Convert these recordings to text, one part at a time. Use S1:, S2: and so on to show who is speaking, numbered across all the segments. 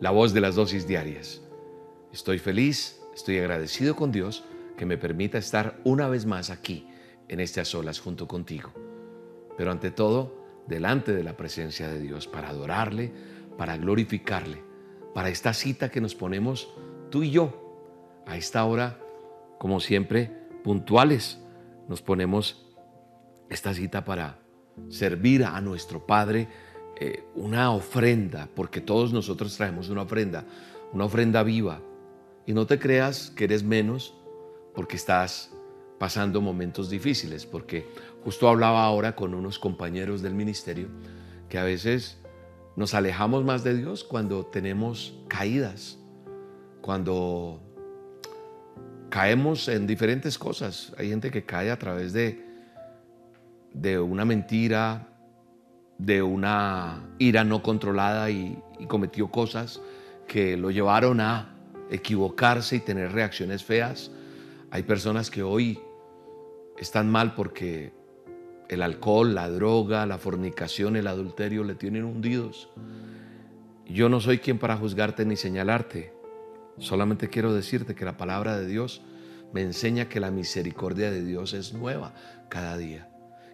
S1: la voz de las dosis diarias. Estoy feliz, estoy agradecido con Dios que me permita estar una vez más aquí en A Solas junto contigo. Pero ante todo, delante de la presencia de Dios para adorarle, para glorificarle, para esta cita que nos ponemos tú y yo. A esta hora, como siempre, puntuales, nos ponemos esta cita para servir a nuestro Padre eh, una ofrenda, porque todos nosotros traemos una ofrenda, una ofrenda viva. Y no te creas que eres menos porque estás pasando momentos difíciles, porque justo hablaba ahora con unos compañeros del ministerio que a veces nos alejamos más de Dios cuando tenemos caídas, cuando caemos en diferentes cosas. Hay gente que cae a través de de una mentira, de una ira no controlada y, cometió cosas que lo llevaron a equivocarse y tener reacciones feas. Hay personas que hoy están mal porque el alcohol, la droga, la fornicación, el adulterio le tienen hundidos. Yo no soy quien para juzgarte ni señalarte. Solamente quiero decirte que la palabra de Dios me enseña que la misericordia de Dios es nueva cada día.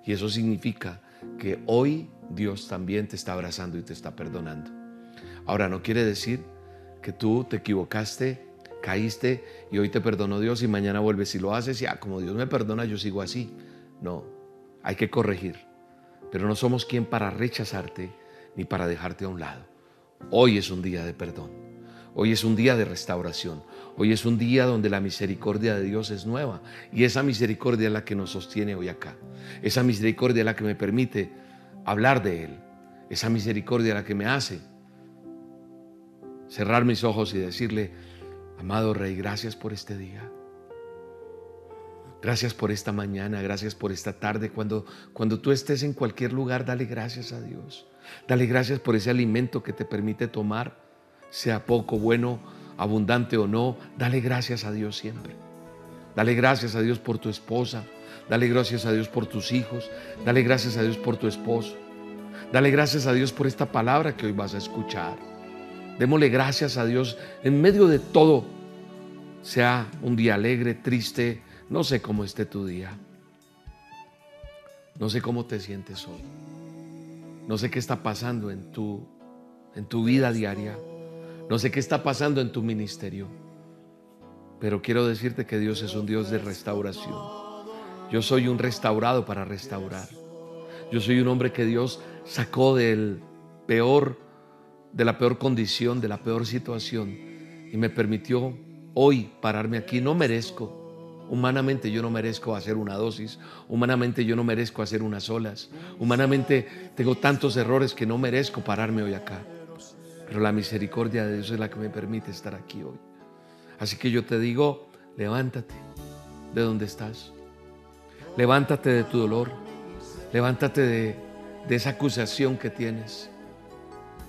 S1: Y eso significa que hoy Dios también te está abrazando y te está perdonando. Ahora, no quiere decir que tú te equivocaste, caíste y hoy te perdonó Dios y mañana vuelves y lo haces y ah, como Dios me perdona, yo sigo así. No, hay que corregir. Pero no somos quien para rechazarte ni para dejarte a un lado. Hoy es un día de perdón. Hoy es un día de restauración. Hoy es un día donde la misericordia de Dios es nueva y esa misericordia es la que nos sostiene hoy acá. Esa misericordia es la que me permite hablar de Él. Esa misericordia es la que me hace cerrar mis ojos y decirle, amado Rey, gracias por este día. Gracias por esta mañana, gracias por esta tarde. Cuando, cuando tú estés en cualquier lugar, dale gracias a Dios. Dale gracias por ese alimento que te permite tomar, sea poco, bueno abundante o no, dale gracias a Dios siempre. Dale gracias a Dios por tu esposa, dale gracias a Dios por tus hijos, dale gracias a Dios por tu esposo. Dale gracias a Dios por esta palabra que hoy vas a escuchar. Démosle gracias a Dios en medio de todo. Sea un día alegre, triste, no sé cómo esté tu día. No sé cómo te sientes hoy. No sé qué está pasando en tu, en tu vida diaria. No sé qué está pasando en tu ministerio, pero quiero decirte que Dios es un Dios de restauración. Yo soy un restaurado para restaurar. Yo soy un hombre que Dios sacó peor, de la peor condición, de la peor situación y me permitió hoy pararme aquí. No merezco. Humanamente yo no merezco hacer una dosis, humanamente yo no merezco hacer unas olas, humanamente tengo tantos errores que no merezco pararme hoy acá. Pero la misericordia de Dios es la que me permite estar aquí hoy. Así que yo te digo, levántate de donde estás. Levántate de tu dolor. Levántate de, de esa acusación que tienes.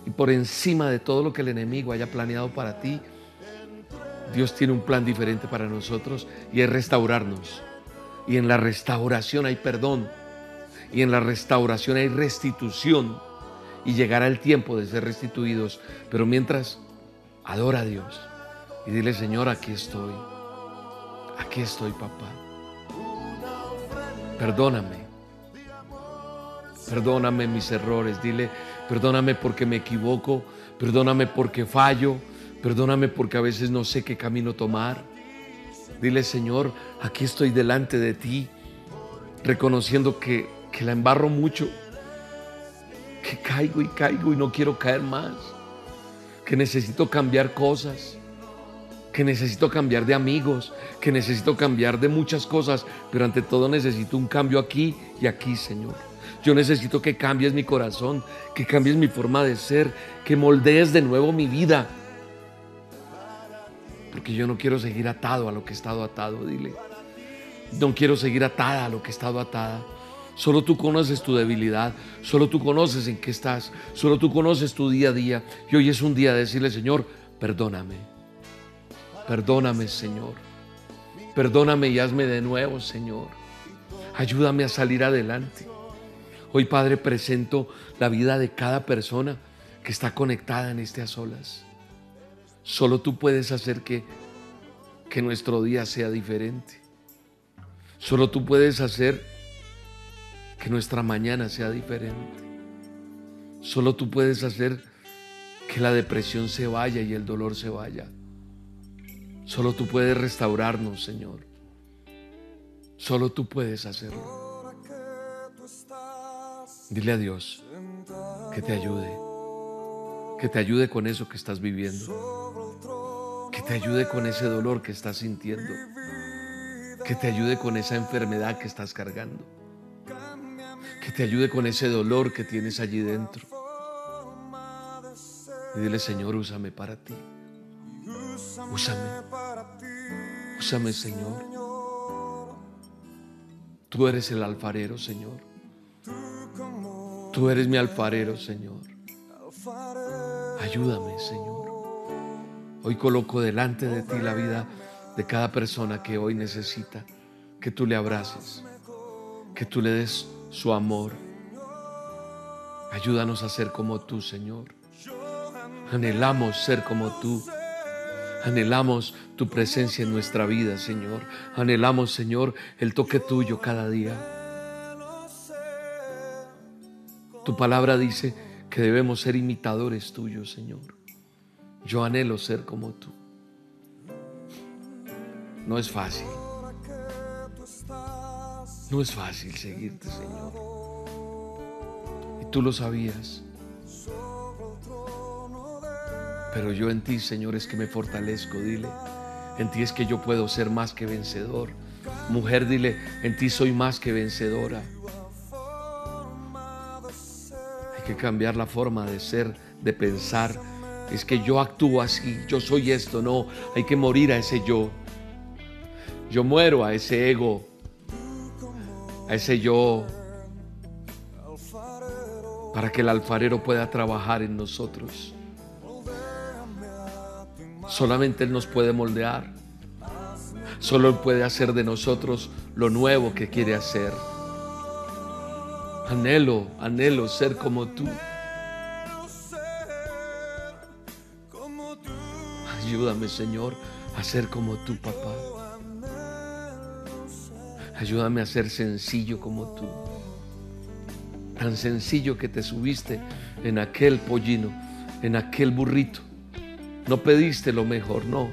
S1: Y por encima de todo lo que el enemigo haya planeado para ti, Dios tiene un plan diferente para nosotros y es restaurarnos. Y en la restauración hay perdón. Y en la restauración hay restitución y llegará el tiempo de ser restituidos. Pero mientras, adora a Dios y dile, Señor, aquí estoy. Aquí estoy, papá. Perdóname. Perdóname mis errores. Dile, perdóname porque me equivoco. Perdóname porque fallo. Perdóname porque a veces no sé qué camino tomar. Dile, Señor, aquí estoy delante de ti, reconociendo que, que la embarro mucho que caigo y caigo y no quiero caer más, que necesito cambiar cosas, que necesito cambiar de amigos, que necesito cambiar de muchas cosas, pero ante todo necesito un cambio aquí y aquí, Señor. Yo necesito que cambies mi corazón, que cambies mi forma de ser, que moldees de nuevo mi vida. Porque yo no quiero seguir atado a lo que he estado atado, dile. No quiero seguir atada a lo que he estado atada. Solo tú conoces tu debilidad, solo tú conoces en qué estás, solo tú conoces tu día a día. Y hoy es un día de decirle, Señor, perdóname. Perdóname, Señor. Perdóname y hazme de nuevo, Señor. Ayúdame a salir adelante. Hoy, Padre, presento la vida de cada persona que está conectada en este a solas. Solo tú puedes hacer que, que nuestro día sea diferente. Solo tú puedes hacer que nuestra mañana sea diferente. Solo tú puedes hacer que la depresión se vaya y el dolor se vaya. Solo tú puedes restaurarnos, Señor. Solo tú puedes hacerlo. Dile a Dios que te ayude. Que te ayude con eso que estás viviendo. Que te ayude con ese dolor que estás sintiendo. Que te ayude con esa enfermedad que estás cargando que te ayude con ese dolor que tienes allí dentro. Y dile, Señor, úsame para ti. Úsame. Úsame, Señor. Tú eres el alfarero, Señor. Tú eres mi alfarero, Señor. Ayúdame, Señor. Hoy coloco delante de ti la vida de cada persona que hoy necesita que tú le abraces, que tú le des su amor. Ayúdanos a ser como tú, Señor. Anhelamos ser como tú. Anhelamos tu presencia en nuestra vida, Señor. Anhelamos, Señor, el toque tuyo cada día. Tu palabra dice que debemos ser imitadores tuyos, Señor. Yo anhelo ser como tú. No es fácil. No es fácil seguirte, Señor. Y tú lo sabías. Pero yo en ti, Señor, es que me fortalezco, dile. En ti es que yo puedo ser más que vencedor. Mujer, dile, en ti soy más que vencedora. Hay que cambiar la forma de ser, de pensar. Es que yo actúo así, yo soy esto, no. Hay que morir a ese yo. Yo muero a ese ego ese yo, para que el alfarero pueda trabajar en nosotros. Solamente Él nos puede moldear. Solo Él puede hacer de nosotros lo nuevo que quiere hacer. Anhelo, anhelo ser como tú. Ayúdame, Señor, a ser como tú, papá. Ayúdame a ser sencillo como tú. Tan sencillo que te subiste en aquel pollino, en aquel burrito. No pediste lo mejor, no.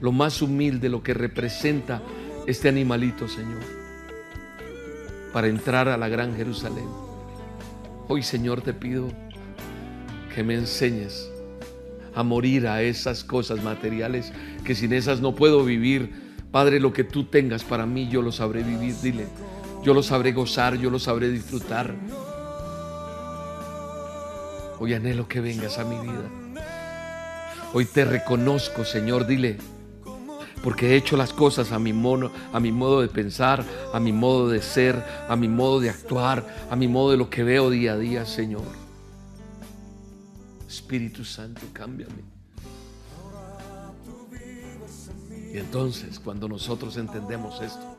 S1: Lo más humilde, lo que representa este animalito, Señor. Para entrar a la gran Jerusalén. Hoy, Señor, te pido que me enseñes a morir a esas cosas materiales que sin esas no puedo vivir Padre, lo que tú tengas para mí, yo lo sabré vivir. Dile, yo lo sabré gozar, yo lo sabré disfrutar. Hoy anhelo que vengas a mi vida. Hoy te reconozco, Señor, dile, porque he hecho las cosas a mi, a mi modo de pensar, a mi modo de ser, a mi modo de actuar, a mi modo de lo que veo día a día, Señor. Espíritu Santo, cámbiame. Y entonces, cuando nosotros entendemos esto,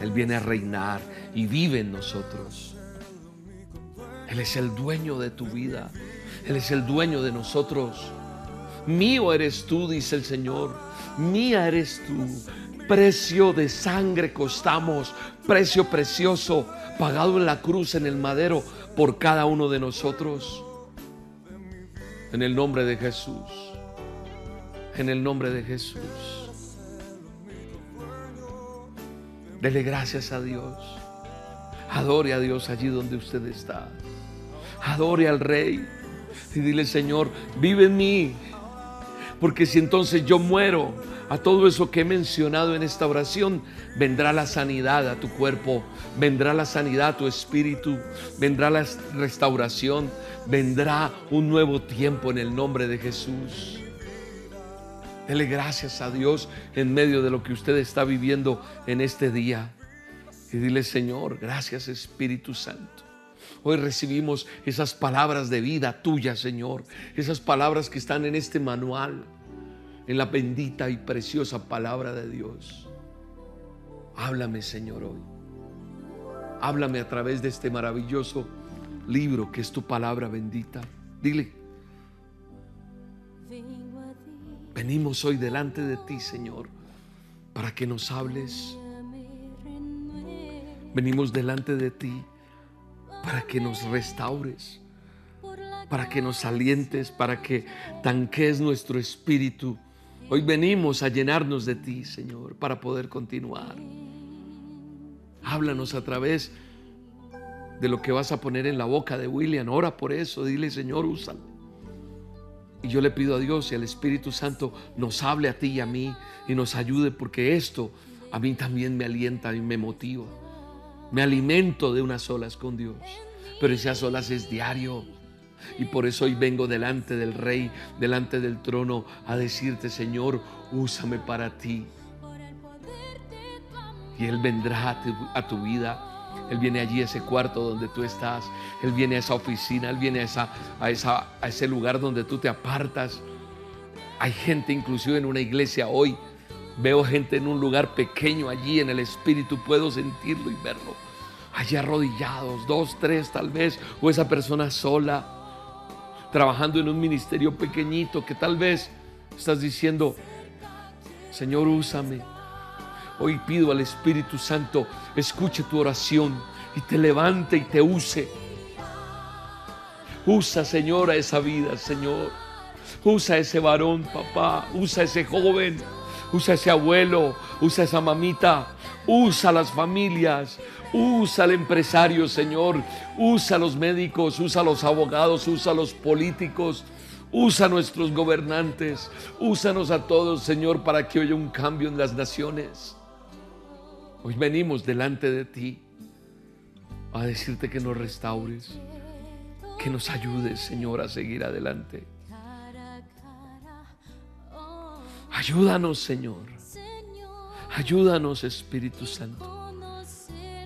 S1: Él viene a reinar y vive en nosotros. Él es el dueño de tu vida. Él es el dueño de nosotros. Mío eres tú, dice el Señor. Mía eres tú. Precio de sangre costamos. Precio precioso pagado en la cruz, en el madero, por cada uno de nosotros. En el nombre de Jesús. En el nombre de Jesús. Dele gracias a Dios. Adore a Dios allí donde usted está. Adore al Rey. Y dile, Señor, vive en mí. Porque si entonces yo muero a todo eso que he mencionado en esta oración, vendrá la sanidad a tu cuerpo, vendrá la sanidad a tu espíritu, vendrá la restauración, vendrá un nuevo tiempo en el nombre de Jesús. Dele gracias a Dios en medio de lo que usted está viviendo en este día. Y dile, Señor, gracias Espíritu Santo. Hoy recibimos esas palabras de vida tuya, Señor. Esas palabras que están en este manual, en la bendita y preciosa palabra de Dios. Háblame, Señor, hoy. Háblame a través de este maravilloso libro que es tu palabra bendita. Dile, venimos hoy delante de ti, Señor, para que nos hables. Venimos delante de ti para que nos restaures, para que nos alientes, para que tanques nuestro espíritu. Hoy venimos a llenarnos de ti, Señor, para poder continuar. Háblanos a través de lo que vas a poner en la boca de William. Ora por eso, dile, Señor, úsalo. Y yo le pido a Dios y al Espíritu Santo nos hable a ti y a mí y nos ayude porque esto a mí también me alienta y me motiva. Me alimento de unas olas con Dios, pero esas olas es diario. Y por eso hoy vengo delante del Rey, delante del trono, a decirte, Señor, úsame para ti. Y Él vendrá a tu, vida. Él viene allí a ese cuarto donde tú estás. Él viene a esa oficina. Él viene a, esa, a, ese lugar donde tú te apartas. Hay gente inclusive en una iglesia hoy. Veo gente en un lugar pequeño allí en el espíritu. Puedo sentirlo y verlo. Allí arrodillados, dos, tres tal vez. O esa persona sola. Trabajando en un ministerio pequeñito que tal vez estás diciendo, Señor, úsame Hoy pido al Espíritu Santo, escuche tu oración y te levante y te use. Usa, Señor, a esa vida, Señor. Usa a ese varón, papá. Usa a ese joven. Usa a ese abuelo. Usa a esa mamita. Usa a las familias. Usa al empresario, Señor. Usa a los médicos. Usa a los abogados. Usa a los políticos. Usa a nuestros gobernantes. Úsanos a todos, Señor, para que haya un cambio en las naciones. Hoy venimos delante de ti a decirte que nos restaures, que nos ayudes, Señor, a seguir adelante. Ayúdanos, Señor. Ayúdanos, Espíritu Santo.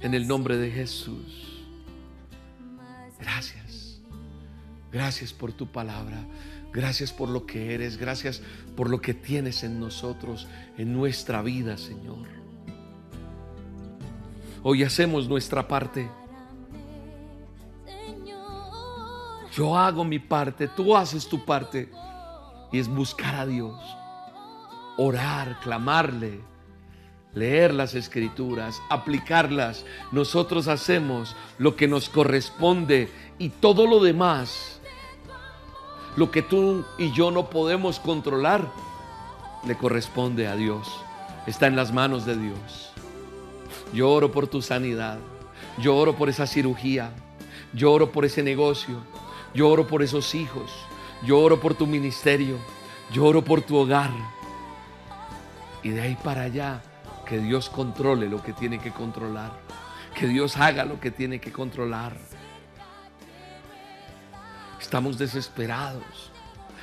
S1: En el nombre de Jesús. Gracias. Gracias por tu palabra. Gracias por lo que eres. Gracias por lo que tienes en nosotros, en nuestra vida, Señor. Hoy hacemos nuestra parte. Yo hago mi parte, tú haces tu parte. Y es buscar a Dios, orar, clamarle, leer las escrituras, aplicarlas. Nosotros hacemos lo que nos corresponde y todo lo demás, lo que tú y yo no podemos controlar, le corresponde a Dios. Está en las manos de Dios. Yo oro por tu sanidad. Yo oro por esa cirugía. Yo oro por ese negocio. Yo oro por esos hijos. Yo oro por tu ministerio. Yo oro por tu hogar. Y de ahí para allá, que Dios controle lo que tiene que controlar. Que Dios haga lo que tiene que controlar. Estamos desesperados,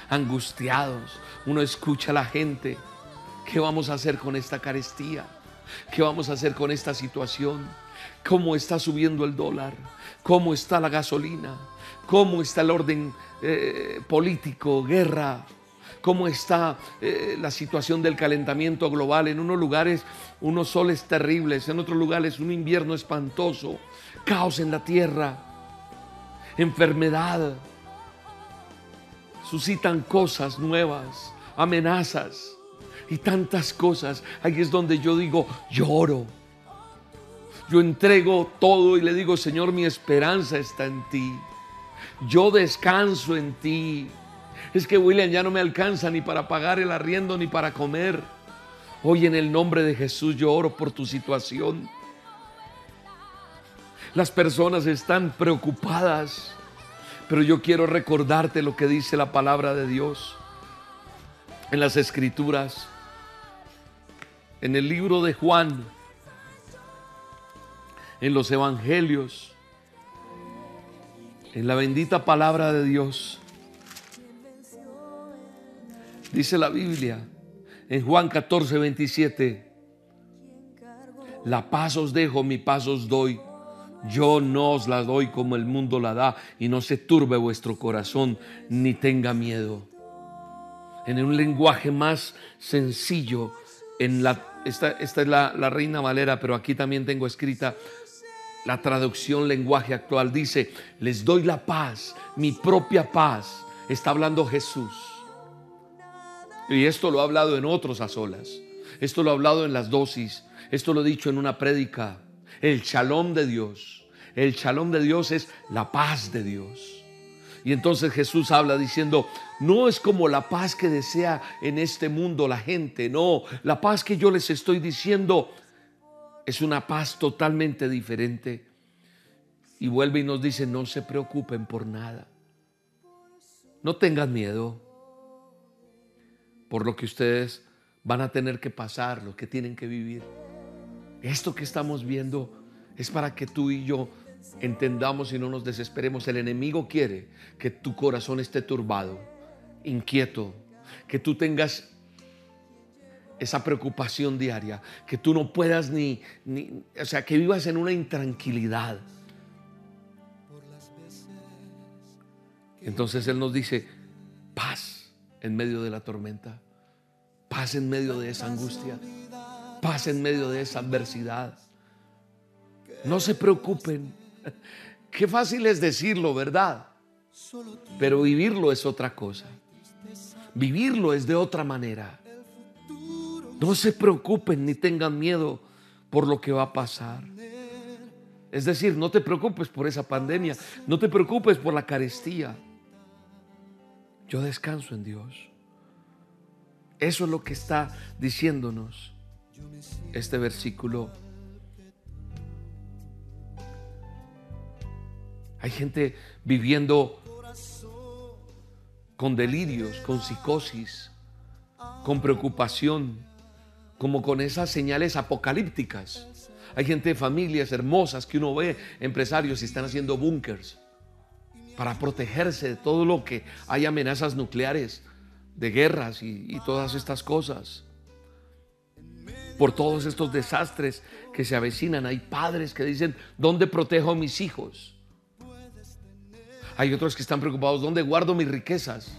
S1: angustiados. Uno escucha a la gente. ¿Qué vamos a hacer con esta carestía? ¿Qué vamos a hacer con esta situación? ¿Cómo está subiendo el dólar? ¿Cómo está la gasolina? ¿Cómo está el orden eh, político, guerra? ¿Cómo está eh, la situación del calentamiento global? En unos lugares unos soles terribles, en otros lugares un invierno espantoso, caos en la tierra, enfermedad. Suscitan cosas nuevas, amenazas y tantas cosas. Ahí es donde yo digo, lloro. Yo entrego todo y le digo, Señor, mi esperanza está en ti. Yo descanso en ti. Es que William ya no me alcanza ni para pagar el arriendo ni para comer. Hoy en el nombre de Jesús yo oro por tu situación. Las personas están preocupadas, pero yo quiero recordarte lo que dice la palabra de Dios en las escrituras en el libro de Juan, en los evangelios, en la bendita palabra de Dios. Dice la Biblia en Juan 14, 27. La paz os dejo, mi paz os doy. Yo no os la doy como el mundo la da y no se turbe vuestro corazón ni tenga miedo. En un lenguaje más sencillo, en la, esta, es la, la Reina Valera, pero aquí también tengo escrita la traducción lenguaje actual. Dice, les doy la paz, mi propia paz. Está hablando Jesús. Y esto lo ha hablado en otros a solas. Esto lo ha hablado en las dosis. Esto lo he dicho en una prédica. El shalom de Dios. El shalom de Dios es la paz de Dios. Y entonces Jesús habla diciendo, no es como la paz que desea en este mundo la gente, no, la paz que yo les estoy diciendo es una paz totalmente diferente. Y vuelve y nos dice, no se preocupen por nada. No tengan miedo por lo que ustedes van a tener que pasar, lo que tienen que vivir. Esto que estamos viendo es para que tú y yo entendamos y no nos desesperemos. El enemigo quiere que tu corazón esté turbado, inquieto, que tú tengas esa preocupación diaria, que tú no puedas ni, ni, o sea, que vivas en una intranquilidad. Entonces Él nos dice, paz en medio de la tormenta, paz en medio de esa angustia, paz en medio de esa adversidad. No se preocupen. Qué fácil es decirlo, ¿verdad? Pero vivirlo es otra cosa. Vivirlo es de otra manera. No se preocupen ni tengan miedo por lo que va a pasar. Es decir, no te preocupes por esa pandemia, no te preocupes por la carestía. Yo descanso en Dios. Eso es lo que está diciéndonos este versículo. Hay gente viviendo con delirios, con psicosis, con preocupación, como con esas señales apocalípticas. Hay gente de familias hermosas que uno ve, empresarios, y están haciendo búnkers para protegerse de todo lo que hay amenazas nucleares, de guerras y, y todas estas cosas. Por todos estos desastres que se avecinan, hay padres que dicen, ¿dónde protejo a mis hijos? Hay otros que están preocupados, ¿dónde guardo mis riquezas?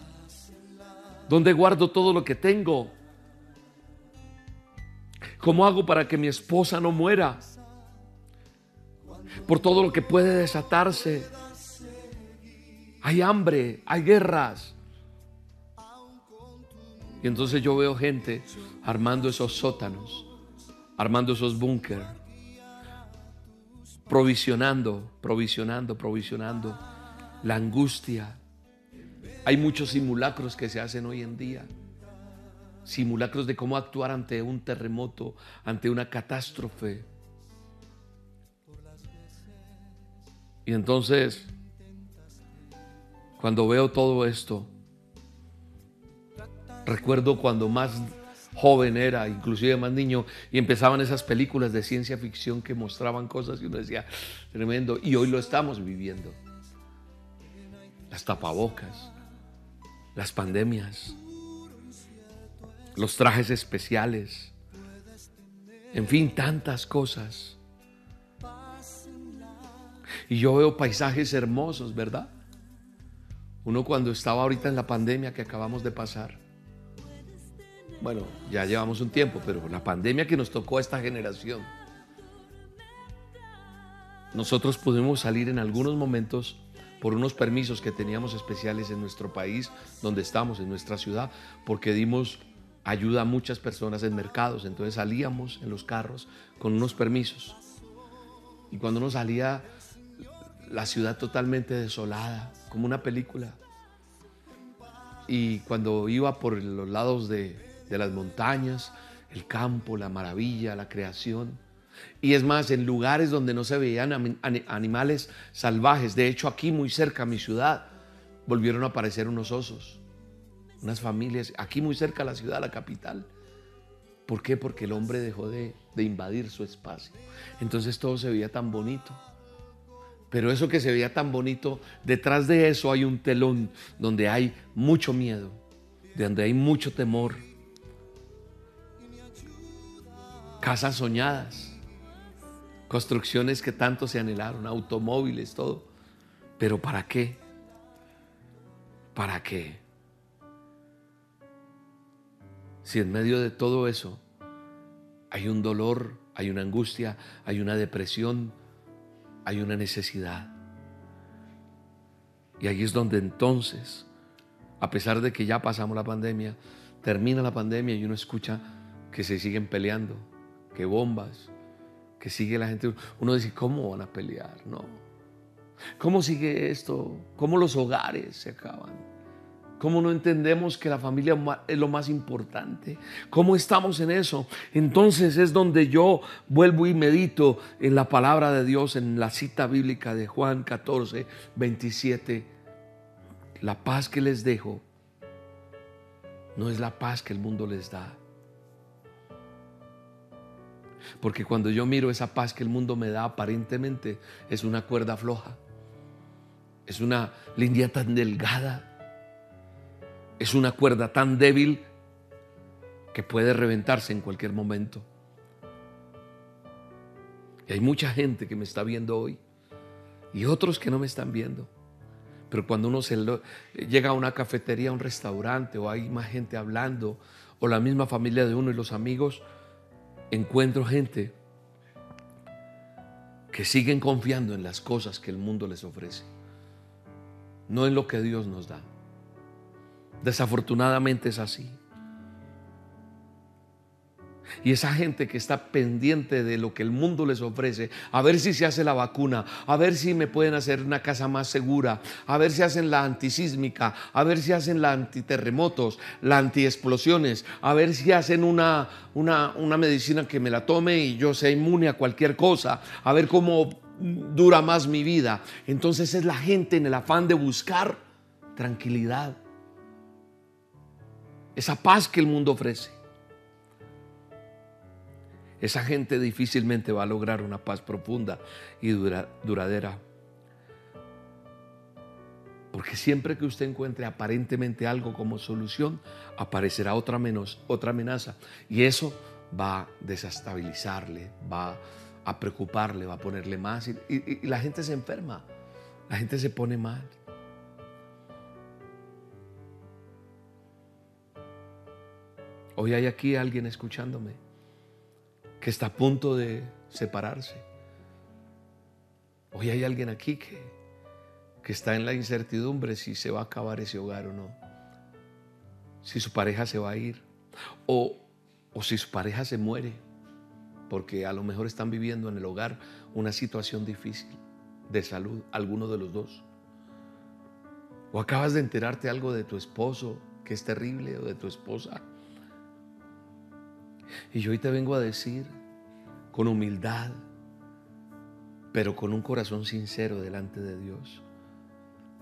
S1: ¿Dónde guardo todo lo que tengo? ¿Cómo hago para que mi esposa no muera? Por todo lo que puede desatarse. Hay hambre, hay guerras. Y entonces yo veo gente armando esos sótanos, armando esos búnker, provisionando, provisionando, provisionando la angustia. Hay muchos simulacros que se hacen hoy en día simulacros de cómo actuar ante un terremoto, ante una catástrofe. Y entonces, cuando veo todo esto, recuerdo cuando más joven era, inclusive más niño, y empezaban esas películas de ciencia ficción que mostraban cosas y uno decía, tremendo, y hoy lo estamos viviendo. Las tapabocas, las pandemias, los trajes especiales, en fin, tantas cosas. Y yo veo paisajes hermosos, ¿verdad? Uno cuando estaba ahorita en la pandemia que acabamos de pasar, bueno, ya llevamos un tiempo, pero la pandemia que nos tocó a esta generación, nosotros pudimos salir en algunos momentos por unos permisos que teníamos especiales en nuestro país, donde estamos, en nuestra ciudad, porque dimos ayuda a muchas personas en mercados. Entonces salíamos en los carros con unos permisos. Y cuando uno salía, la ciudad totalmente desolada, como una película. Y cuando iba por los lados de, de las montañas, el campo, la maravilla, la creación. Y es más, en lugares donde no se veían animales salvajes. De hecho, aquí muy cerca a mi ciudad, volvieron a aparecer unos osos unas familias, aquí muy cerca de la ciudad, la capital. ¿Por qué? Porque el hombre dejó de, de invadir su espacio. Entonces todo se veía tan bonito. Pero eso que se veía tan bonito, detrás de eso hay un telón donde hay mucho miedo, donde hay mucho temor. casas soñadas, construcciones que tanto se anhelaron, automóviles, todo. Pero ¿para qué? ¿Para qué? Si en medio de todo eso hay un dolor, hay una angustia, hay una depresión, hay una necesidad. Y ahí es donde entonces, a pesar de que ya pasamos la pandemia, termina la pandemia y uno escucha que se siguen peleando, que bombas, que sigue la gente. Uno dice, ¿cómo van a pelear? No. ¿Cómo sigue esto? ¿Cómo los hogares se acaban? ¿Cómo no entendemos que la familia es lo más importante? ¿Cómo estamos en eso? Entonces es donde yo vuelvo y medito en la palabra de Dios, en la cita bíblica de Juan 14, 27. La paz que les dejo no es la paz que el mundo les da. Porque cuando yo miro esa paz que el mundo me da, aparentemente es una cuerda floja. Es una línea tan delgada. Es una cuerda tan débil que puede reventarse en cualquier momento. Y hay mucha gente que me está viendo hoy y otros que no me están viendo. Pero cuando uno se llega a una cafetería, a un restaurante, o hay más gente hablando, o la misma familia de uno y los amigos, encuentro gente que siguen confiando en las cosas que el mundo les ofrece, no en lo que Dios nos da. Desafortunadamente es así. Y esa gente que está pendiente de lo que el mundo les ofrece, a ver si se hace la vacuna, a ver si me pueden hacer una casa más segura, a ver si hacen la antisísmica, a ver si hacen la antiterremotos, la antiexplosiones, a ver si hacen una, una, una medicina que me la tome y yo sea inmune a cualquier cosa, a ver cómo dura más mi vida. Entonces es la gente en el afán de buscar tranquilidad, esa paz que el mundo ofrece esa gente difícilmente va a lograr una paz profunda y duradera. Porque siempre que usted encuentre aparentemente algo como solución, aparecerá otra, menos, otra amenaza. Y eso va a desestabilizarle, va a preocuparle, va a ponerle más. y la gente se enferma, la gente se pone mal. Hoy hay aquí alguien escuchándome que está a punto de separarse. Hoy hay alguien aquí que, que está en la incertidumbre si se va a acabar ese hogar o no. Si su pareja se va a ir. O, o si su pareja se muere. Porque a lo mejor están viviendo en el hogar una situación difícil de salud, alguno de los dos. O acabas de enterarte algo de tu esposo que es terrible o de tu esposa y yo hoy te vengo a decir con humildad, pero con un corazón sincero delante de Dios.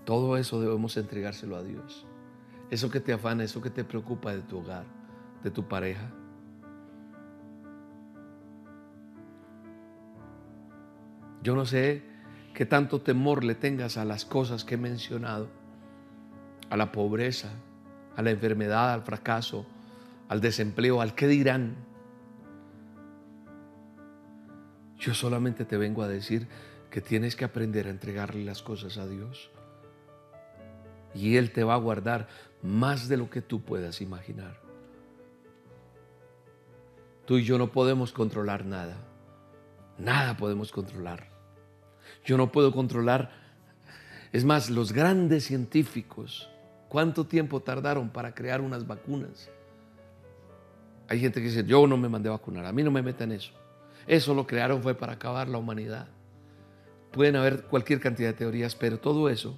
S1: Todo eso debemos entregárselo a Dios. Eso que te afana, eso que te preocupa de tu hogar, de tu pareja. Yo no sé qué tanto temor le tengas a las cosas que he mencionado, a la pobreza, a la enfermedad, al fracaso, al desempleo, al qué dirán. Yo solamente te vengo a decir que tienes que aprender a entregarle las cosas a Dios. Y Él te va a guardar más de lo que tú puedas imaginar. Tú y yo no podemos controlar nada. Nada podemos controlar. Yo no puedo controlar. Es más, los grandes científicos, ¿cuánto tiempo tardaron para crear unas vacunas? Hay gente que dice, yo no me mandé a vacunar, a mí no me metan eso. Eso lo crearon fue para acabar la humanidad. Pueden haber cualquier cantidad de teorías, pero todo eso,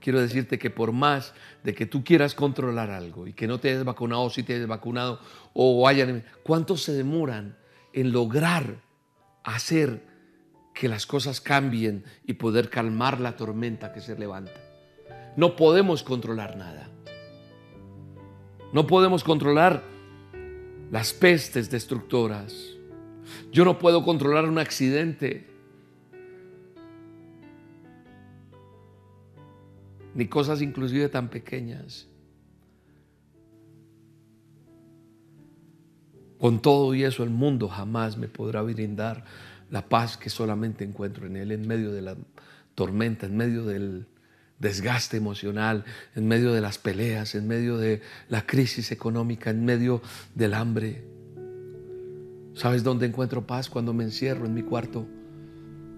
S1: quiero decirte que por más de que tú quieras controlar algo y que no te hayas vacunado si te hayas vacunado o hayan, ¿cuántos se demoran en lograr hacer que las cosas cambien y poder calmar la tormenta que se levanta? No podemos controlar nada. No podemos controlar las pestes destructoras. Yo no puedo controlar un accidente. Ni cosas inclusive tan pequeñas. Con todo y eso el mundo jamás me podrá brindar la paz que solamente encuentro en Él, en medio de la tormenta, en medio del desgaste emocional, en medio de las peleas, en medio de la crisis económica, en medio del hambre. ¿Sabes dónde encuentro paz? Cuando me encierro en mi cuarto,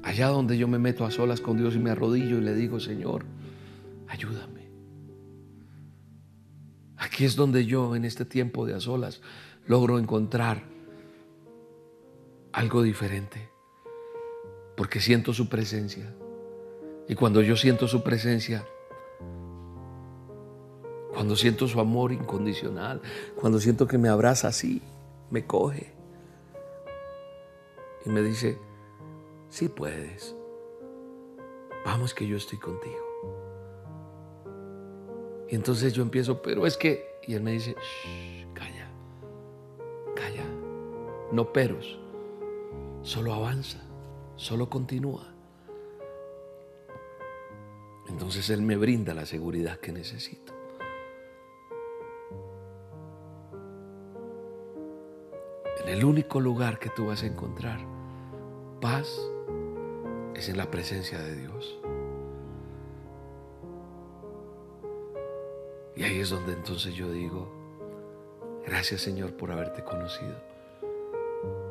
S1: allá donde yo me meto a solas con Dios y me arrodillo y le digo, Señor, ayúdame. Aquí es donde yo en este tiempo de a solas logro encontrar algo diferente, porque siento su presencia. Y cuando yo siento su presencia, cuando siento su amor incondicional, cuando siento que me abraza así, me coge y me dice, sí puedes, vamos que yo estoy contigo. Y entonces yo empiezo, pero es que, y él me dice, calla, calla, no peros, solo avanza, solo continúa. Entonces Él me brinda la seguridad que necesito. En el único lugar que tú vas a encontrar paz es en la presencia de Dios. Y ahí es donde entonces yo digo, gracias Señor por haberte conocido.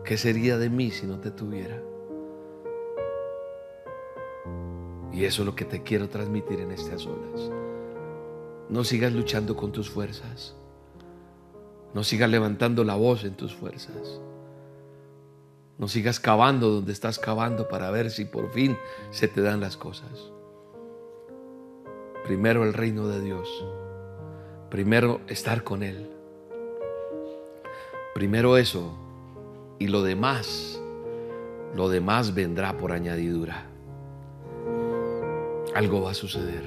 S1: ¿Qué sería de mí si no te tuviera? Y eso es lo que te quiero transmitir en estas olas. No sigas luchando con tus fuerzas. No sigas levantando la voz en tus fuerzas. No sigas cavando donde estás cavando para ver si por fin se te dan las cosas. Primero el reino de Dios. Primero estar con Él. Primero eso. Y lo demás, lo demás vendrá por añadidura algo va a suceder.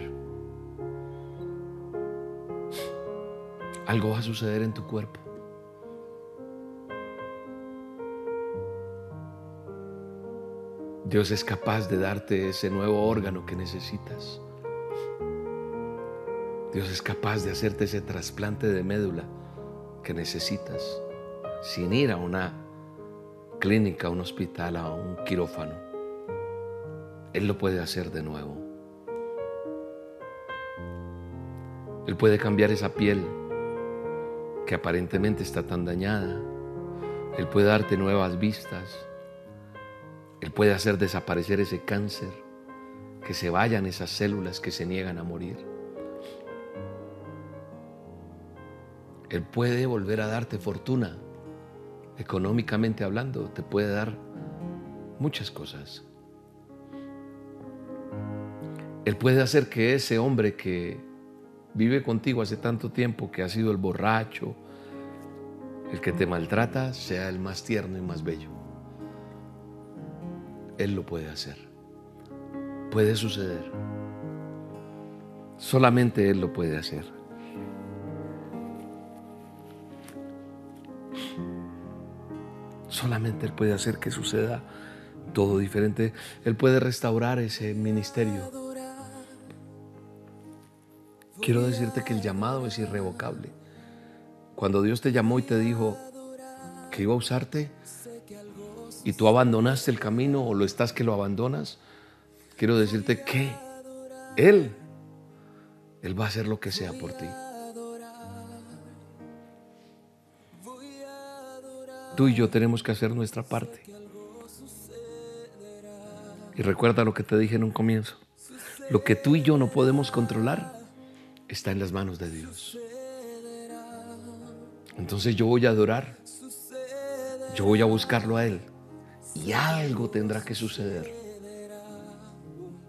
S1: Algo va a suceder en tu cuerpo. Dios es capaz de darte ese nuevo órgano que necesitas. Dios es capaz de hacerte ese trasplante de médula que necesitas sin ir a una clínica, a un hospital, a un quirófano. Él lo puede hacer de nuevo. Él puede cambiar esa piel que aparentemente está tan dañada. Él puede darte nuevas vistas. Él puede hacer desaparecer ese cáncer, que se vayan esas células que se niegan a morir. Él puede volver a darte fortuna, económicamente hablando, te puede dar muchas cosas. Él puede hacer que ese hombre que vive contigo hace tanto tiempo que ha sido el borracho, el que te maltrata, sea el más tierno y más bello. Él lo puede hacer. Puede suceder. Solamente Él lo puede hacer. Solamente Él puede hacer que suceda todo diferente. Él puede restaurar ese ministerio quiero decirte que el llamado es irrevocable. Cuando Dios te llamó y te dijo que iba a usarte y tú abandonaste el camino o lo estás que lo abandonas, quiero decirte que Él, Él va a hacer lo que sea por ti. Tú y yo tenemos que hacer nuestra parte. Y recuerda lo que te dije en un comienzo. Lo que tú y yo no podemos controlar, está en las manos de Dios. Entonces yo voy a adorar, yo voy a buscarlo a Él y algo tendrá que suceder.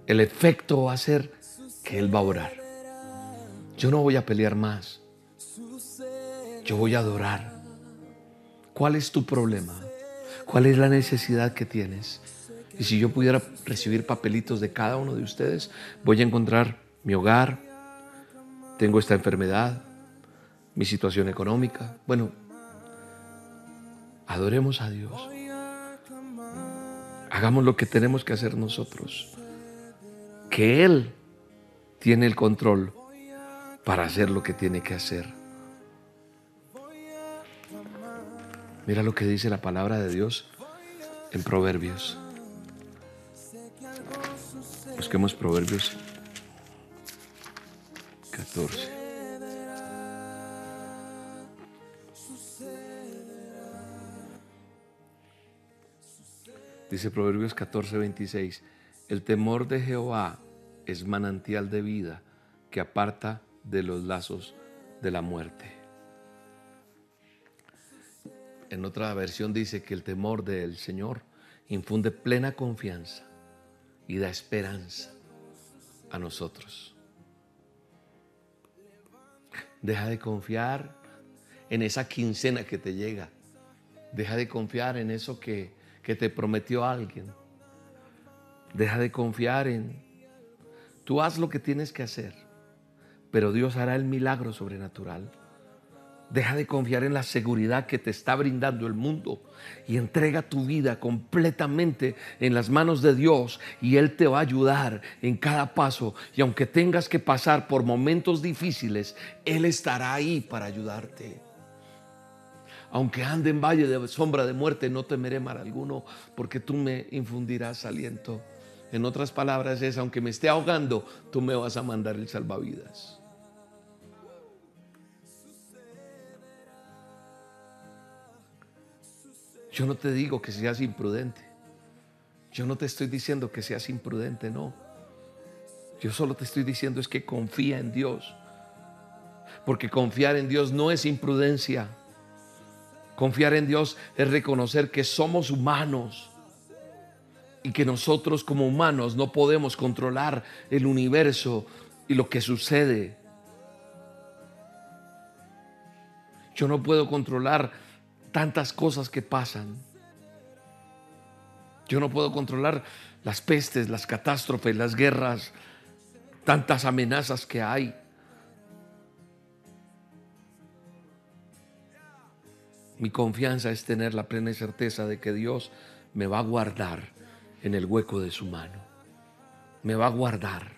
S1: El efecto va a ser que Él va a orar. Yo no voy a pelear más. Yo voy a adorar. ¿Cuál es tu problema? ¿Cuál es la necesidad que tienes? Y si yo pudiera recibir papelitos de cada uno de ustedes, voy a encontrar mi hogar, tengo esta enfermedad, mi situación económica. Bueno, adoremos a Dios. Hagamos lo que tenemos que hacer nosotros. Que Él tiene el control para hacer lo que tiene que hacer. Mira lo que dice la palabra de Dios en Proverbios. Busquemos Proverbios 14. Dice Proverbios 14, 26, el temor de Jehová es manantial de vida que aparta de los lazos de la muerte. En otra versión dice que el temor del Señor infunde plena confianza y da esperanza a nosotros. Deja de confiar en esa quincena que te llega. Deja de confiar en eso que que te prometió alguien. Deja de confiar en... Tú haz lo que tienes que hacer, pero Dios hará el milagro sobrenatural. Deja de confiar en la seguridad que te está brindando el mundo y entrega tu vida completamente en las manos de Dios y Él te va a ayudar en cada paso. Y aunque tengas que pasar por momentos difíciles, Él estará ahí para ayudarte. Aunque ande en valle de sombra de muerte, no temeré mal alguno, porque tú me infundirás aliento. En otras palabras es, aunque me esté ahogando, tú me vas a mandar el salvavidas. Yo no te digo que seas imprudente. Yo no te estoy diciendo que seas imprudente, no. Yo solo te estoy diciendo es que confía en Dios. Porque confiar en Dios no es imprudencia. Confiar en Dios es reconocer que somos humanos y que nosotros como humanos no podemos controlar el universo y lo que sucede. Yo no puedo controlar tantas cosas que pasan. Yo no puedo controlar las pestes, las catástrofes, las guerras, tantas amenazas que hay. Mi confianza es tener la plena certeza de que Dios me va a guardar en el hueco de su mano. Me va a guardar.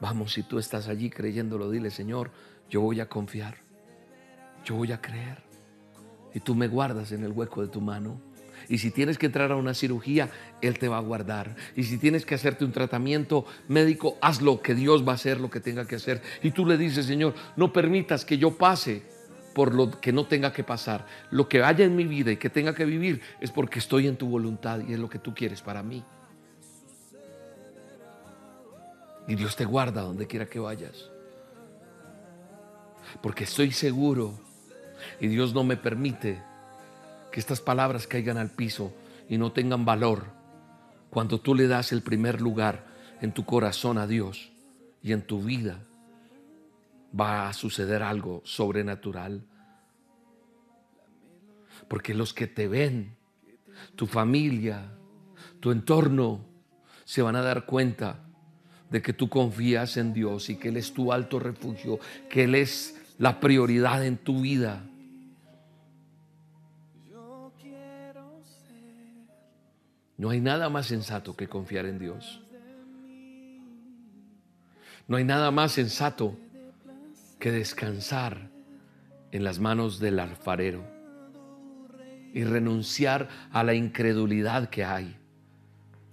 S1: Vamos, si tú estás allí creyéndolo, dile, Señor, yo voy a confiar. Yo voy a creer. Y tú me guardas en el hueco de tu mano. Y si tienes que entrar a una cirugía, Él te va a guardar. Y si tienes que hacerte un tratamiento médico, hazlo, que Dios va a hacer lo que tenga que hacer. Y tú le dices, Señor, no permitas que yo pase por lo que no tenga que pasar. Lo que haya en mi vida y que tenga que vivir es porque estoy en tu voluntad y es lo que tú quieres para mí. Y Dios te guarda donde quiera que vayas. Porque estoy seguro y Dios no me permite que estas palabras caigan al piso y no tengan valor cuando tú le das el primer lugar en tu corazón a Dios y en tu vida va a suceder algo sobrenatural. Porque los que te ven, tu familia, tu entorno, se van a dar cuenta de que tú confías en Dios y que Él es tu alto refugio, que Él es la prioridad en tu vida. No hay nada más sensato que confiar en Dios. No hay nada más sensato que descansar en las manos del alfarero y renunciar a la incredulidad que hay.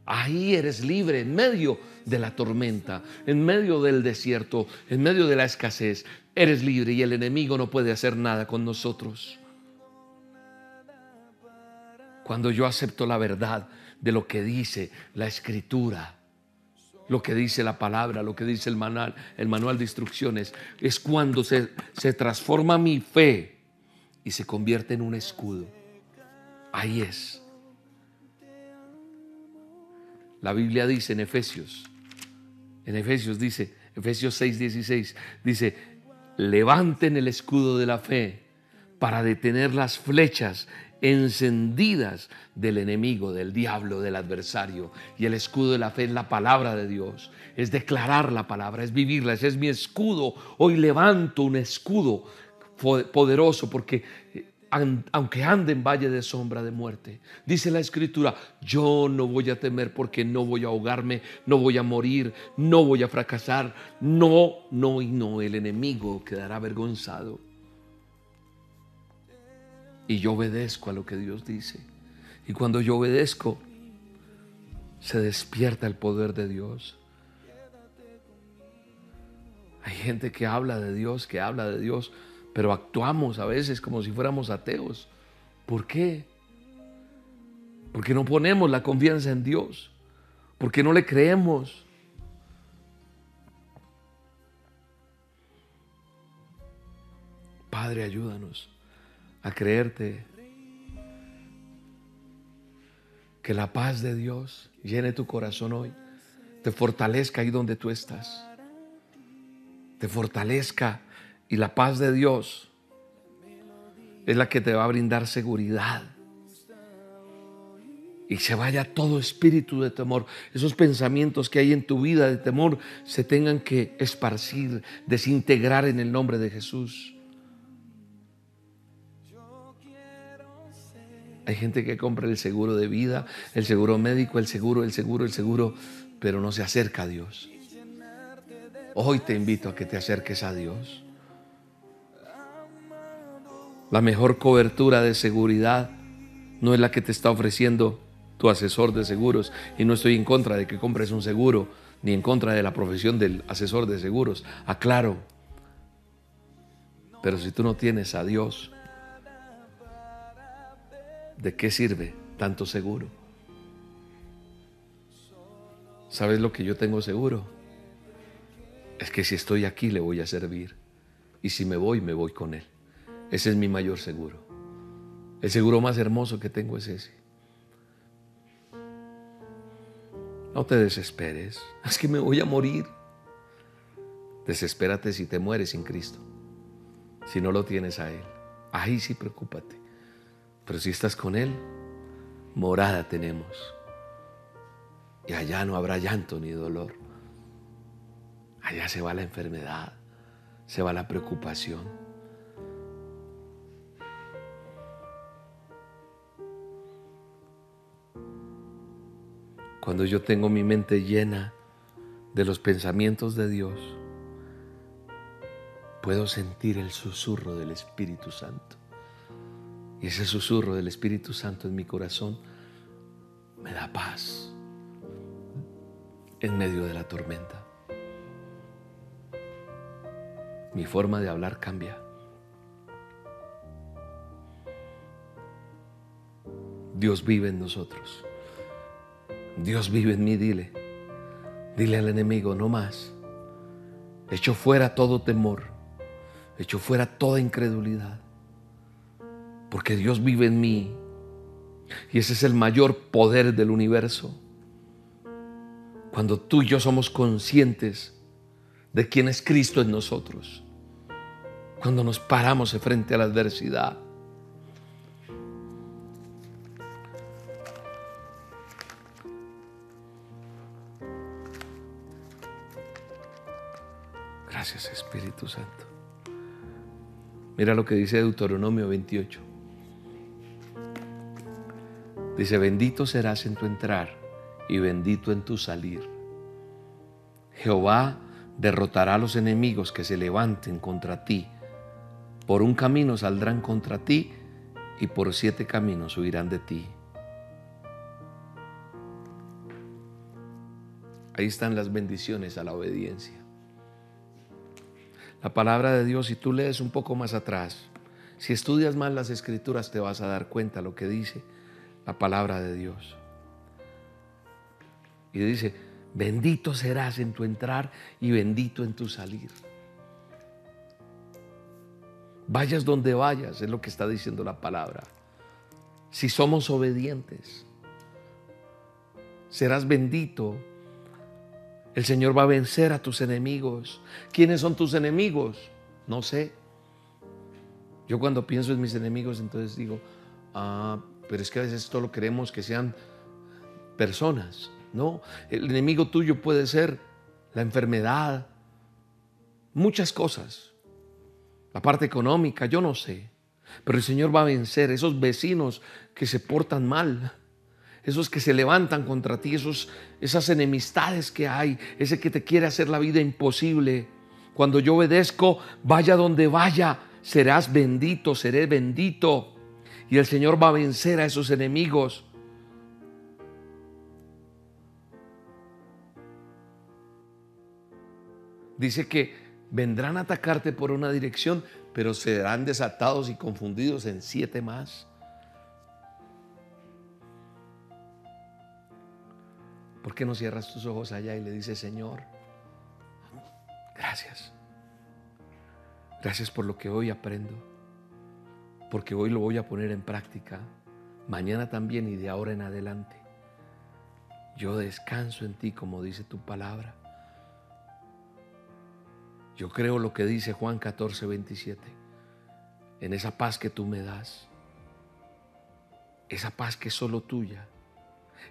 S1: Ahí eres libre en medio de la tormenta, en medio del desierto, en medio de la escasez. Eres libre y el enemigo no puede hacer nada con nosotros. Cuando yo acepto la verdad de lo que dice la escritura, lo que dice la palabra, lo que dice el manual, el manual de instrucciones, es cuando se, se transforma mi fe y se convierte en un escudo. Ahí es. La Biblia dice en Efesios, en Efesios dice, Efesios 6, 16, dice, levanten el escudo de la fe para detener las flechas encendidas del enemigo, del diablo, del adversario. Y el escudo de la fe es la palabra de Dios, es declarar la palabra, es vivirla, ese es mi escudo. Hoy levanto un escudo poderoso porque eh, aunque ande en valle de sombra de muerte, dice la escritura, yo no voy a temer porque no voy a ahogarme, no voy a morir, no voy a fracasar, no, no y no, el enemigo quedará avergonzado. Y yo obedezco a lo que Dios dice. Y cuando yo obedezco, se despierta el poder de Dios. Hay gente que habla de Dios, que habla de Dios, pero actuamos a veces como si fuéramos ateos. ¿Por qué? Porque no ponemos la confianza en Dios. Porque no le creemos. Padre, ayúdanos a creerte. Que la paz de Dios llene tu corazón hoy. Te fortalezca ahí donde tú estás. Te fortalezca. Y la paz de Dios es la que te va a brindar seguridad. Y se vaya todo espíritu de temor. Esos pensamientos que hay en tu vida de temor se tengan que esparcir, desintegrar en el nombre de Jesús. Hay gente que compra el seguro de vida, el seguro médico, el seguro, el seguro, el seguro, pero no se acerca a Dios. Hoy te invito a que te acerques a Dios. La mejor cobertura de seguridad no es la que te está ofreciendo tu asesor de seguros. Y no estoy en contra de que compres un seguro, ni en contra de la profesión del asesor de seguros. Aclaro. Pero si tú no tienes a Dios, ¿de qué sirve tanto seguro? ¿Sabes lo que yo tengo seguro? Es que si estoy aquí le voy a servir. Y si me voy, me voy con Él. Ese es mi mayor seguro. El seguro más hermoso que tengo es ese. No te desesperes. Es que me voy a morir. Desespérate si te mueres sin Cristo. Si no lo tienes a Él. Ahí sí preocúpate. Pero si estás con Él, morada tenemos. Y allá no habrá llanto ni dolor. Allá se va la enfermedad, se va la preocupación. Cuando yo tengo mi mente llena de los pensamientos de Dios, puedo sentir el susurro del Espíritu Santo. Y ese susurro del Espíritu Santo en mi corazón me da paz en medio de la tormenta. Mi forma de hablar cambia. Dios vive en nosotros. Dios vive en mí, dile. Dile al enemigo, no más. Echo fuera todo temor. Echo fuera toda incredulidad porque Dios vive en mí. Y ese es el mayor poder del universo. Cuando tú y yo somos conscientes de quién es Cristo en nosotros. Cuando nos paramos frente a la adversidad. Gracias Espíritu Santo. Mira lo que dice Deuteronomio 28. Dice, bendito serás en tu entrar y bendito en tu salir. Jehová derrotará a los enemigos que se levanten contra ti. Por un camino saldrán contra ti y por siete caminos huirán de ti. Ahí están las bendiciones a la obediencia. La palabra de Dios, si tú lees un poco más atrás, si estudias más las escrituras, te vas a dar cuenta lo que dice la palabra de Dios. Y dice, bendito serás en tu entrar y bendito en tu salir. Vayas donde vayas, es lo que está diciendo la palabra. Si somos obedientes, serás bendito. El Señor va a vencer a tus enemigos. ¿Quiénes son tus enemigos? No sé. Yo cuando pienso en mis enemigos, entonces digo, ah, pero es que a veces lo queremos que sean personas, ¿no? El enemigo tuyo puede ser la enfermedad, muchas cosas, la parte económica, yo no sé, pero el Señor va a vencer esos vecinos que se portan mal, esos que se levantan contra ti, esos, esas enemistades que hay, ese que te quiere hacer la vida imposible. Cuando yo obedezco, vaya donde vaya, serás bendito, seré bendito y el Señor va a vencer a esos enemigos. Dice que vendrán a atacarte por una dirección, pero serán desatados y confundidos en siete más. ¿Por qué no cierras tus ojos allá y le dices, Señor, gracias? Gracias por lo que hoy aprendo, porque hoy lo voy a poner en práctica, mañana también y de ahora en adelante. Yo descanso en ti, como dice tu palabra. Yo creo lo que dice Juan 14, 27. En esa paz que tú me das. Esa paz que es solo tuya.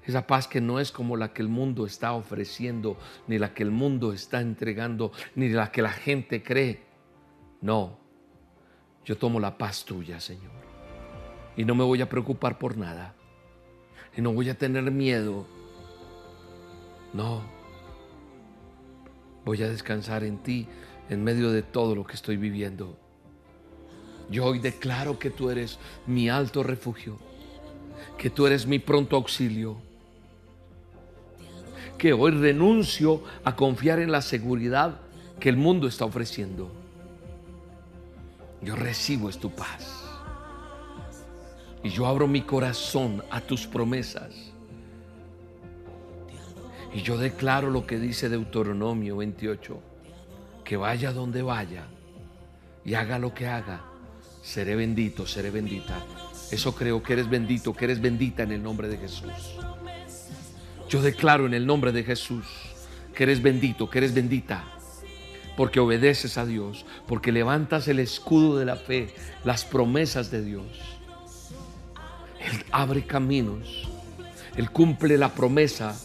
S1: Esa paz que no es como la que el mundo está ofreciendo, ni la que el mundo está entregando, ni la que la gente cree. No, yo tomo la paz tuya, Señor. Y no me voy a preocupar por nada. Y no voy a tener miedo. No. Voy a descansar en ti en medio de todo lo que estoy viviendo. Yo hoy declaro que tú eres mi alto refugio, que tú eres mi pronto auxilio, que hoy renuncio a confiar en la seguridad que el mundo está ofreciendo. Yo recibo es tu paz. Y yo abro mi corazón a tus promesas. Y yo declaro lo que dice Deuteronomio 28 que vaya donde vaya y haga lo que haga, seré bendito, seré bendita. Eso creo que eres bendito, que eres bendita en el nombre de Jesús. Yo declaro en el nombre de Jesús que eres bendito, que eres bendita, porque obedeces a Dios, porque levantas el escudo de la fe, las promesas de Dios. Él abre caminos, Él cumple la promesa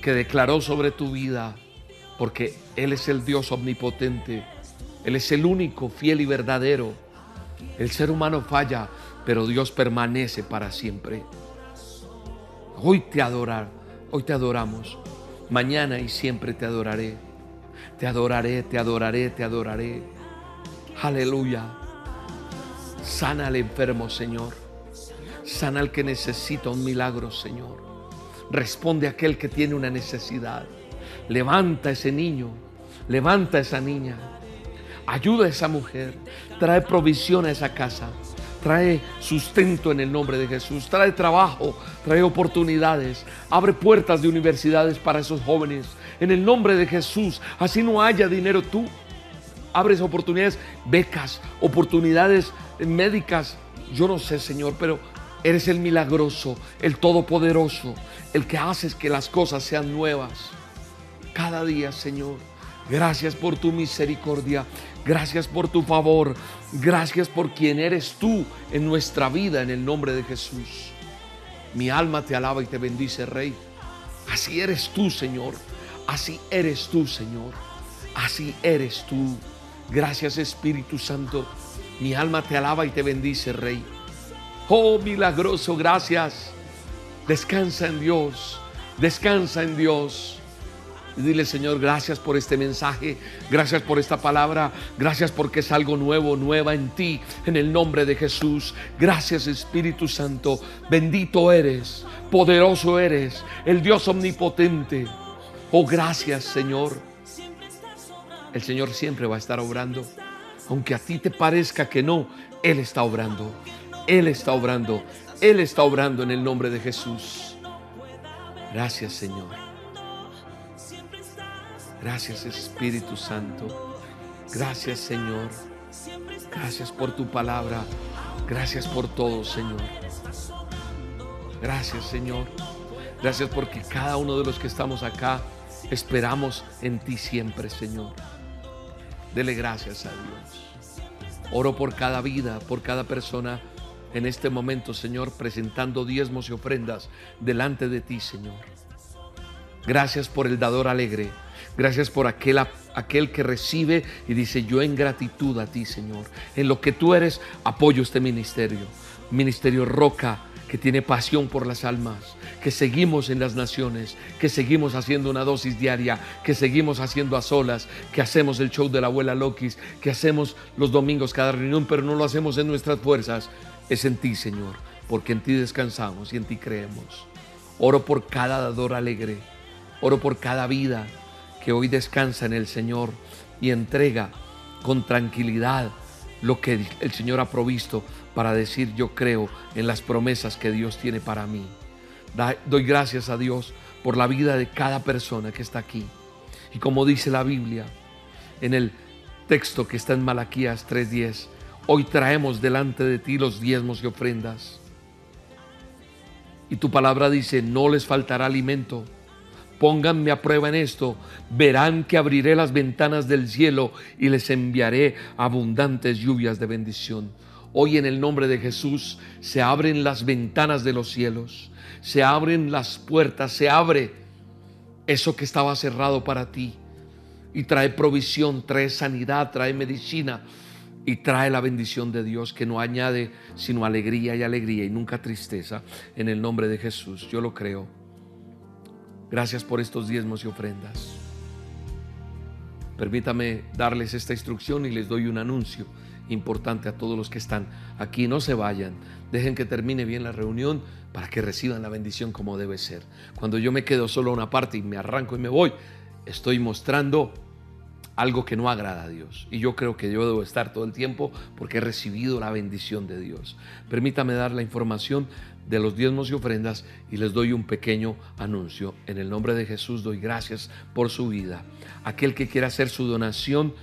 S1: que declaró sobre tu vida porque Él es el Dios omnipotente, Él es el único fiel y verdadero. El ser humano falla, pero Dios permanece para siempre. Hoy te adorar, hoy te adoramos, mañana y siempre te adoraré. Te adoraré, te adoraré, te adoraré. Aleluya. Sana al enfermo, Señor. Sana al que necesita un milagro, Señor. Responde a aquel que tiene una necesidad. Levanta a ese niño, levanta a esa niña, ayuda a esa mujer, trae provisión a esa casa, trae sustento en el nombre de Jesús, trae trabajo, trae oportunidades, abre puertas de universidades para esos jóvenes. En el nombre de Jesús, así no haya dinero tú, abres oportunidades, becas, oportunidades médicas. Yo no sé, Señor, pero eres el milagroso, el todopoderoso, el que haces que las cosas sean nuevas cada día, Señor. Gracias por tu misericordia. Gracias por tu favor. Gracias por quien eres tú en nuestra vida en el nombre de Jesús. Mi alma te alaba y te bendice, Rey. Así eres tú, Señor. Así eres tú, Señor. Así eres tú. Gracias, Espíritu Santo. Mi alma te alaba y te bendice, Rey. Oh, milagroso, gracias. Descansa en Dios. Descansa en Dios. Y dile, Señor, gracias por este mensaje, gracias por esta palabra, gracias porque es algo nuevo, nueva en ti, en el nombre de Jesús. Gracias Espíritu Santo, bendito eres, poderoso eres, el Dios omnipotente. Oh, gracias Señor. El Señor siempre va a estar obrando, aunque a ti te parezca que no, Él está obrando, Él está obrando, Él está obrando en el nombre de Jesús. Gracias Señor. Gracias Espíritu Santo. Gracias Señor. Gracias por tu palabra. Gracias por todo Señor. Gracias Señor. Gracias porque cada uno de los que estamos acá esperamos en ti siempre Señor. Dele gracias a Dios. Oro por cada vida, por cada persona en este momento, Señor, presentando diezmos y ofrendas delante de ti, Señor. Gracias por el dador alegre. Gracias por aquel, aquel que recibe y dice, yo en gratitud a ti, Señor. En lo que tú eres, apoyo este ministerio. Ministerio Roca, que tiene pasión por las almas, que seguimos en las naciones, que seguimos haciendo una dosis diaria, que seguimos haciendo a solas, que hacemos el show de la abuela Lokis, que hacemos los domingos cada reunión, pero no lo hacemos en nuestras fuerzas. Es en ti, Señor porque en ti descansamos y en ti creemos. Oro por cada dador alegre, oro por cada vida que hoy descansa en el Señor y entrega con tranquilidad lo que el Señor ha provisto para decir yo creo en las promesas que Dios tiene para mí. Doy gracias a Dios por la vida de cada persona que está aquí. Y como dice la Biblia en el texto que está en Malaquías 3:10, hoy traemos delante de ti los diezmos y ofrendas. Y tu palabra dice, no les faltará alimento Pónganme a prueba en esto, verán que abriré las ventanas del cielo y les enviaré abundantes lluvias de bendición. Hoy en el nombre de Jesús se abren las ventanas de los cielos, se abren las puertas, se abre eso que estaba cerrado para ti y trae provisión, trae sanidad, trae medicina y trae la bendición de Dios que no añade sino alegría y alegría y nunca tristeza en el nombre de Jesús. Yo lo creo. Gracias por estos diezmos y ofrendas. Permítame darles esta instrucción y les doy un anuncio importante a todos los que están aquí. No se vayan, dejen que termine bien la reunión para que reciban la bendición como debe ser. Cuando yo me quedo solo a una parte y me arranco y me voy, estoy mostrando algo que no agrada a Dios. Y yo creo que yo debo estar todo el tiempo porque he recibido la bendición de Dios. Permítame dar la información de los diezmos y ofrendas y les doy un pequeño anuncio. En el nombre de Jesús doy gracias por su vida. Aquel que quiera hacer su donación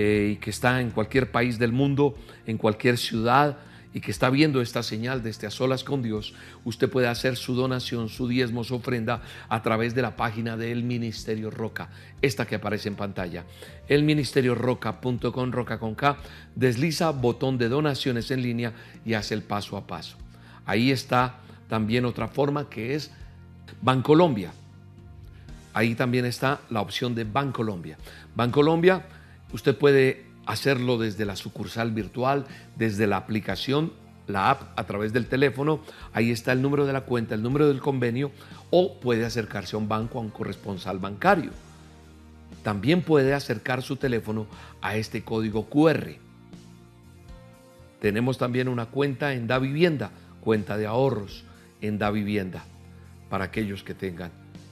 S1: eh, y que está en cualquier país del mundo, en cualquier ciudad, y que está viendo esta señal de este a solas con Dios, usted puede hacer su donación, su diezmo, su ofrenda a través de la página del Ministerio Roca, esta que aparece en pantalla. El Ministerio Roca con K, desliza botón de donaciones en línea y hace el paso a paso. Ahí está también otra forma que es Bancolombia. Ahí también está la opción de Bancolombia. Bancolombia, usted puede hacerlo desde la sucursal virtual, desde la aplicación, la app a través del teléfono. Ahí está el número de la cuenta, el número del convenio o puede acercarse a un banco, a un corresponsal bancario. También puede acercar su teléfono a este código QR. Tenemos también una cuenta en Da Vivienda cuenta de ahorros en Da Vivienda para aquellos que tengan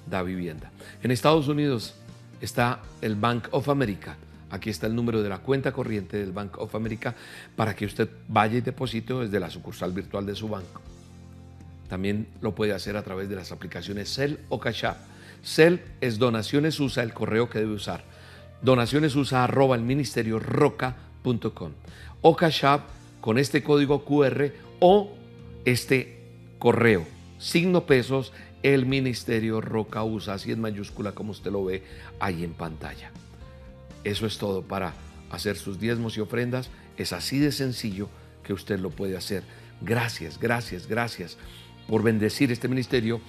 S1: Da Vivienda. En Estados Unidos está el Bank of America. Aquí está el número de la cuenta corriente del Bank of America para que usted vaya y deposite desde la sucursal virtual de su banco. También lo puede hacer a través de las aplicaciones Cell o Cash App. Cell es donaciones usa el correo que debe usar. Donaciones usa arroba ministerio roca.com o Cash App con este código QR o este correo, signo pesos, el Ministerio Roca usa, así en mayúscula como usted lo ve ahí en pantalla. Eso es todo para hacer sus diezmos y ofrendas. Es así de sencillo que usted lo puede hacer. Gracias, gracias, gracias por bendecir este ministerio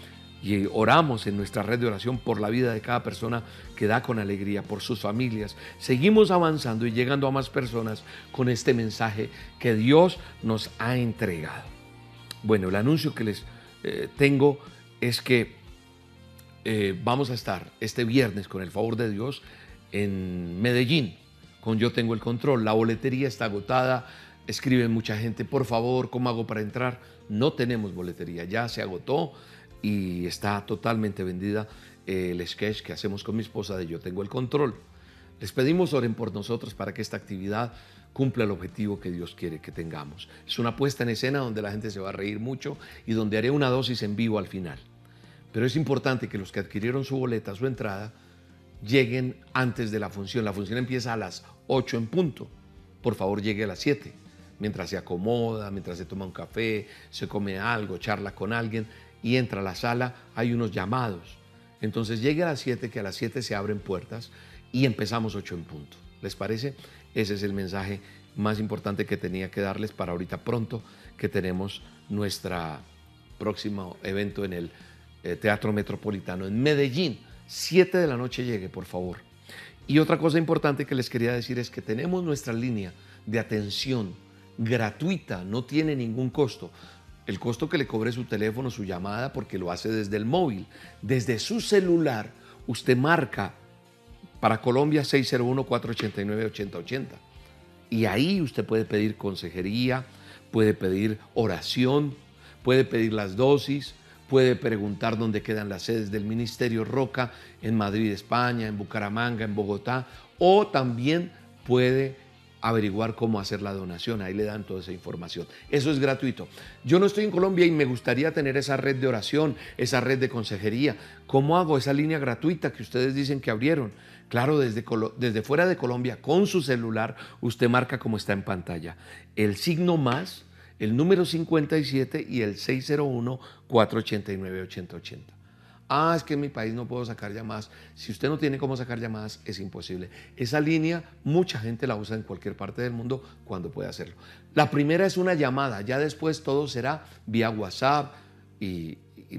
S1: y oramos en nuestra red de oración por la vida de cada persona que da con alegría, por sus familias. Seguimos avanzando y llegando a más personas con este mensaje que Dios nos ha entregado. Bueno, el anuncio que les eh, tengo es que eh, vamos a estar este viernes, con el favor de Dios, en Medellín, con Yo Tengo el Control. La boletería está agotada, escribe mucha gente, por favor, ¿cómo hago para entrar? No tenemos boletería, ya se agotó y está totalmente vendida el sketch que hacemos con mi esposa de Yo Tengo el Control. Les pedimos oren por nosotros para que esta actividad cumpla el objetivo que Dios quiere que tengamos. Es una puesta en escena donde la gente se va a reír mucho y donde haré una dosis en vivo al final. Pero es importante que los que adquirieron su boleta, su entrada, lleguen antes de la función. La función empieza a las 8 en punto. Por favor, llegue a las 7. Mientras se acomoda, mientras se toma un café, se come algo, charla con alguien y entra a la sala, hay unos llamados. Entonces llegue a las 7, que a las 7 se abren puertas y empezamos 8 en punto. ¿Les parece? Ese es el mensaje más importante que tenía que darles para ahorita pronto que tenemos nuestro próximo evento en el eh, Teatro Metropolitano en Medellín. 7 de la noche llegue, por favor. Y otra cosa importante que les quería decir es que tenemos nuestra línea de atención gratuita, no tiene ningún costo. El costo que le cobre su teléfono, su llamada, porque lo hace desde el móvil, desde su celular, usted marca para Colombia 601-489-8080. Y ahí usted puede pedir consejería, puede pedir oración, puede pedir las dosis, puede preguntar dónde quedan las sedes del Ministerio Roca en Madrid, España, en Bucaramanga, en Bogotá, o también puede averiguar cómo hacer la donación. Ahí le dan toda esa información. Eso es gratuito. Yo no estoy en Colombia y me gustaría tener esa red de oración, esa red de consejería. ¿Cómo hago esa línea gratuita que ustedes dicen que abrieron? Claro, desde, desde fuera de Colombia, con su celular, usted marca como está en pantalla. El signo más, el número 57 y el 601-489-8080. Ah, es que en mi país no puedo sacar llamadas. Si usted no tiene cómo sacar llamadas, es imposible. Esa línea, mucha gente la usa en cualquier parte del mundo cuando puede hacerlo. La primera es una llamada, ya después todo será vía WhatsApp,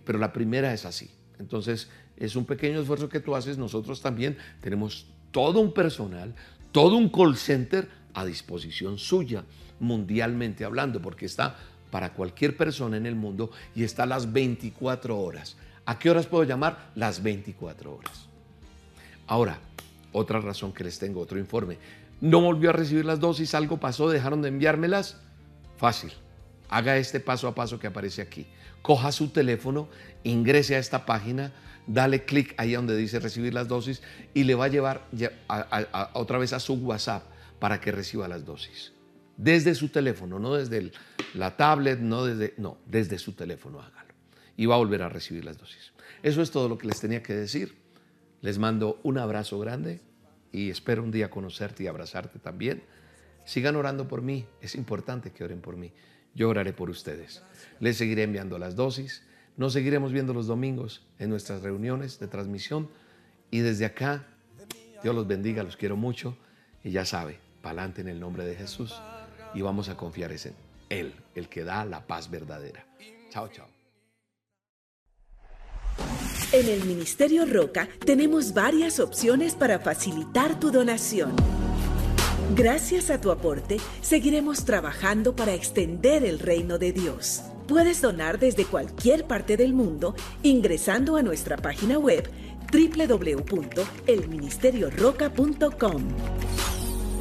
S1: pero la primera es así. Entonces, es un pequeño esfuerzo que tú haces. Nosotros también tenemos todo un personal, todo un call center a disposición suya, mundialmente hablando, porque está para cualquier persona en el mundo y está a las 24 horas. ¿A qué horas puedo llamar? Las 24 horas. Ahora, otra razón que les tengo, otro informe. No volvió a recibir las dosis, algo pasó, dejaron de enviármelas. Fácil. Haga este paso a paso que aparece aquí. Coja su teléfono, ingrese a esta página, dale clic ahí donde dice recibir las dosis y le va a llevar otra vez a su WhatsApp para que reciba las dosis. Desde su teléfono, no desde la tablet, no desde, no, desde su teléfono hágalo y va a volver a recibir las dosis. Eso es todo lo que les tenía que decir. Les mando un abrazo grande y espero un día conocerte y abrazarte también. Sigan orando por mí, es importante que oren por mí. Yo oraré por ustedes. Les seguiré enviando las dosis. Nos seguiremos viendo los domingos en nuestras reuniones de transmisión. Y desde acá, Dios los bendiga, los quiero mucho. Y ya sabe, pa'lante en el nombre de Jesús. Y vamos a confiar en Él, el que da la paz verdadera. Chao, chao.
S2: En el Ministerio Roca tenemos varias opciones para facilitar tu donación. Gracias a tu aporte, seguiremos trabajando para extender el reino de Dios. Puedes donar desde cualquier parte del mundo ingresando a nuestra página web www.elministerioroca.com.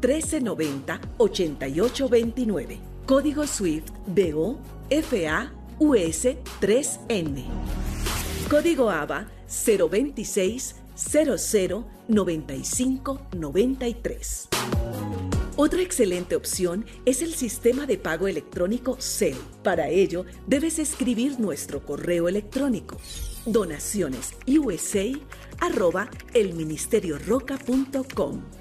S2: 1390 8829. Código SWIFT BO FA US 3N. Código ABA 026 00 95 93. Otra excelente opción es el sistema de pago electrónico CEL. Para ello, debes escribir nuestro correo electrónico donaciones USA arroba elministerioroca.com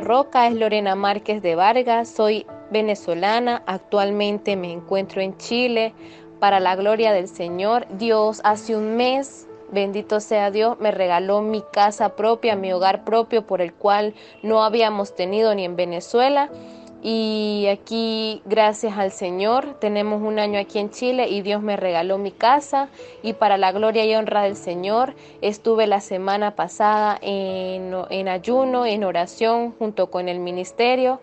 S3: Roca es Lorena Márquez de Vargas, soy venezolana, actualmente me encuentro en Chile para la gloria del Señor. Dios hace un mes Bendito sea Dios, me regaló mi casa propia, mi hogar propio, por el cual no habíamos tenido ni en Venezuela. Y aquí, gracias al Señor, tenemos un año aquí en Chile y Dios me regaló mi casa. Y para la gloria y honra del Señor, estuve la semana pasada en, ayuno, en oración, junto con el ministerio.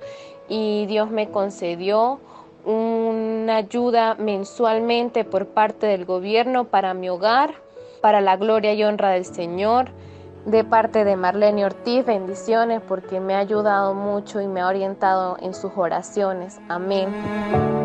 S3: Y Dios me concedió una ayuda mensualmente por parte del gobierno para mi hogar para la gloria y honra del Señor. De parte de Marlene Ortiz, bendiciones porque me ha ayudado mucho y me ha orientado en sus oraciones. Amén.